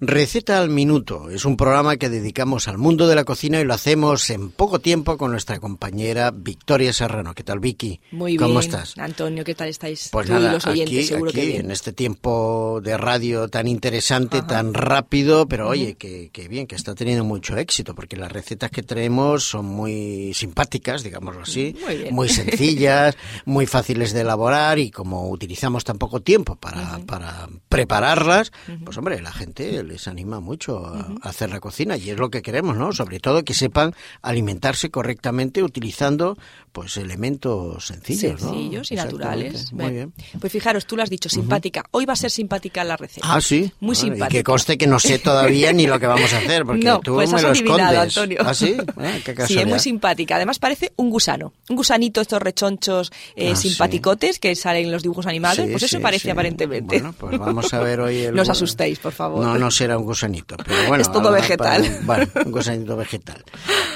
Receta al Minuto es un programa que dedicamos al mundo de la cocina y lo hacemos en poco tiempo con nuestra compañera Victoria Serrano. ¿Qué tal, Vicky? Muy bien. ¿Cómo estás? Antonio, ¿qué tal estáis? Pues Tú nada, y los oyentes, aquí, seguro aquí, que bien. en este tiempo de radio tan interesante, Ajá. tan rápido, pero oye, que, que bien, que está teniendo mucho éxito, porque las recetas que traemos son muy simpáticas, digámoslo así, Muy bien. sencillas, muy fáciles de elaborar y como utilizamos tan poco tiempo para, para prepararlas, pues hombre, la gente les anima mucho a, a hacer la cocina y es lo que queremos, ¿no? Sobre todo que sepan alimentarse correctamente utilizando pues elementos sencillos, ¿no? Sencillos y naturales. Muy bien. Pues fijaros, tú lo has dicho, simpática. Hoy va a ser simpática la receta. Ah, sí. Muy simpática. Y que conste que no sé todavía ni lo que vamos a hacer, porque no, tú pues me has lo adivinado, escondes. Antonio. ¿Ah, sí? Ah, qué sí, es muy simpática. Además parece un gusano. Un gusanito, estos rechonchos eh, Ah, sí. simpaticotes que salen en los dibujos animados. Sí, pues eso sí, parece aparentemente. Bueno, pues vamos a ver hoy el... No os asustéis, por favor. No, no será un gusanito, pero bueno. Es todo vegetal. para- Bueno, un gusanito vegetal.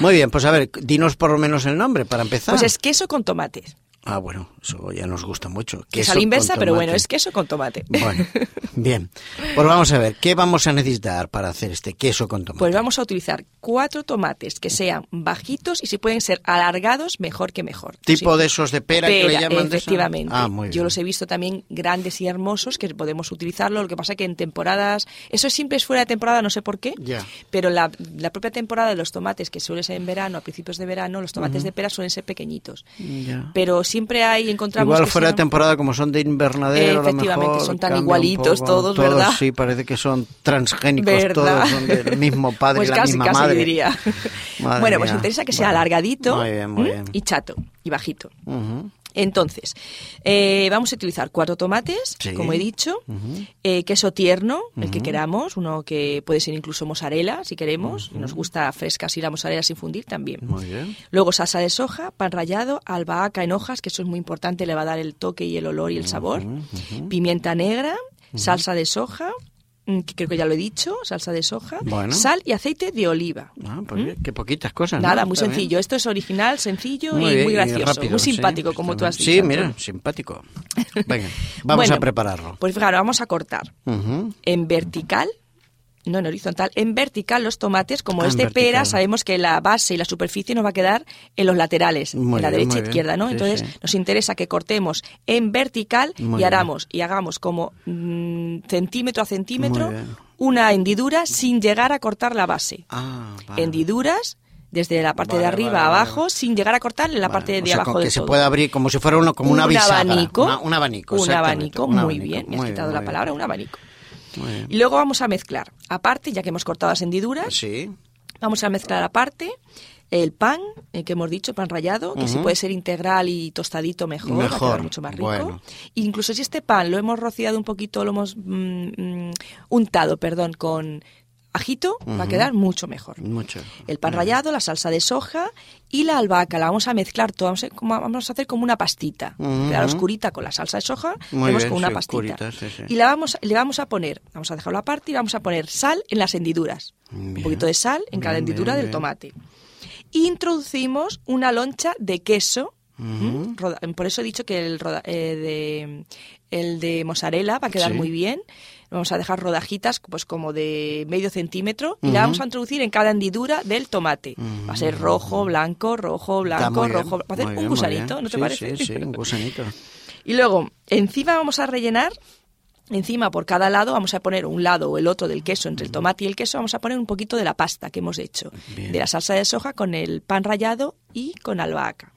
Muy bien, pues a ver, dinos por lo menos el nombre para empezar. Pues es queso con tomates. Ah, bueno, eso ya nos gusta mucho. Que es Queso a la inversa, pero bueno, es queso con tomate. Bueno, bien. Pues vamos a ver, ¿qué vamos a necesitar para hacer este queso con tomate? Pues vamos a utilizar cuatro tomates que sean bajitos y si pueden ser alargados, mejor que mejor. ¿Tipo Sí. de esos de pera, que le llaman? de efectivamente. Ah, muy bien. Yo los he visto también grandes y hermosos que podemos utilizarlo. Lo que pasa que en temporadas, eso siempre es fuera de temporada, no sé por qué, Ya. pero la, la propia temporada de los tomates, que suele ser en verano, a principios de verano, los tomates de pera suelen ser pequeñitos. Ya. Pero siempre hay, encontramos Igual fuera de temporada, como son de invernadero, a lo Efectivamente, mejor son tan igualitos poco. todos, ¿verdad? Sí, parece que son transgénicos ¿Verdad? todos, son del mismo padre pues y la casi, misma casi madre. diría. Madre bueno, pues interesa que sea Bueno, alargadito Muy bien, muy ¿m? bien. y chato y bajito. Ujú. Entonces, eh, vamos a utilizar cuatro tomates, Sí. como he dicho, eh, queso tierno, el que queramos, uno que puede ser incluso mozzarella, si queremos, nos gusta fresca así la mozzarella sin fundir también. Muy bien. Luego salsa de soja, pan rallado, albahaca en hojas, que eso es muy importante, le va a dar el toque y el olor y el sabor. Pimienta negra, salsa de soja, que creo que ya lo he dicho, salsa de soja, Bueno. sal y aceite de oliva. Ah, pues bien, qué poquitas cosas. ¿no? Nada, muy sencillo. Esto es original, sencillo Muy y bien, muy gracioso. rápido, muy sí, simpático, como tú has dicho. Sí, mira, simpático. Venga, vamos Bueno, a prepararlo. Pues fijaros, vamos a cortar en vertical, no en horizontal, en vertical los tomates, como Ah, es de vertical. pera, sabemos que la base y la superficie nos va a quedar en los laterales, Muy en la bien, derecha e izquierda, ¿no? Sí, Entonces sí. nos interesa que cortemos en vertical Muy y bien. hagamos, y hagamos como mm, centímetro a centímetro una hendidura sin llegar a cortar la base. Ah, vale. Hendiduras desde la parte Vale, de arriba vale, abajo sin llegar a cortar en la parte o de sea, abajo que se todo. pueda abrir como si fuera uno, como una un bisagra. abanico, Una- un abanico. un abanico, un muy abanico. bien, me has quitado la palabra, un abanico. Y luego vamos a mezclar, aparte, ya que hemos cortado las hendiduras, Sí. vamos a mezclar aparte el pan, eh, que hemos dicho, pan rallado, que si puede ser integral y tostadito mejor, va a quedar mucho más rico. bueno. Incluso si este pan lo hemos rociado un poquito, lo hemos mm, mm, untado, perdón, con ajito, va a quedar mucho mejor. Mucho. El pan rallado, la salsa de soja y la albahaca. La vamos a mezclar todo. Vamos a, como- vamos a hacer como una pastita. Ujú. Quedar oscurita con la salsa de soja. Como una sí, pastita. oscurita, sí, sí. Y la vamos, le vamos a poner, vamos a dejarlo aparte y vamos a poner sal en las hendiduras. Un poquito de sal en cada Bien, hendidura bien, del tomate. Introducimos una loncha de queso. ¿m? Roda- Por eso he dicho que el, roda- eh, de, el de mozzarella va a quedar muy bien. Vamos a dejar rodajitas pues como de medio centímetro y la vamos a introducir en cada hendidura del tomate. Va a ser rojo, blanco, rojo, blanco, bien, rojo. Va a hacer un bien, gusanito. ¿no te parece? Sí, sí, un gusanito. Y luego, encima vamos a rellenar, encima por cada lado vamos a poner un lado o el otro del queso, entre el tomate y el queso, vamos a poner un poquito de la pasta que hemos hecho, Bien. de la salsa de soja con el pan rallado y con albahaca.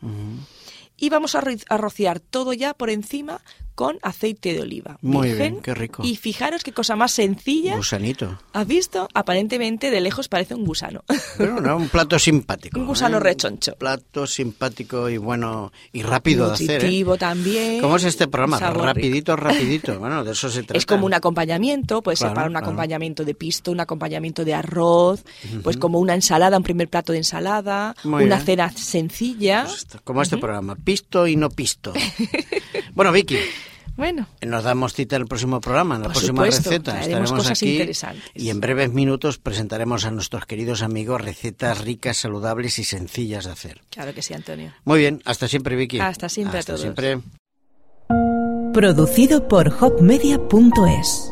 Y vamos a, ro- a rociar todo ya por encima con aceite de oliva. Muy virgen. bien, qué rico. Y fijaros qué cosa más sencilla. Gusanito. ¿Has visto? Aparentemente de lejos parece un gusano. Pero no, un plato simpático. Un gusano ¿eh? rechoncho. Plato simpático y bueno y rápido de hacer. ¿eh? Nutritivo también. ¿Cómo es este programa? Sabor rico. Rapidito, rapidito. Bueno, de eso se trata. Es como un acompañamiento, puede ser Claro, para un claro. acompañamiento de pisto, un acompañamiento de arroz, pues como una ensalada, un primer plato de ensalada, Muy una bien. cena sencilla. Pues esto, como este programa, pisto y no pisto. bueno, Vicky, Bueno, nos damos cita en el próximo programa, en la Por próxima supuesto, receta. Estaremos cosas aquí interesantes. y en breves minutos presentaremos a nuestros queridos amigos recetas ricas, saludables y sencillas de hacer. claro que sí, Antonio. Muy bien, hasta siempre, Vicky. Hasta siempre a Hasta todos. siempre. Producido por hopmedia.es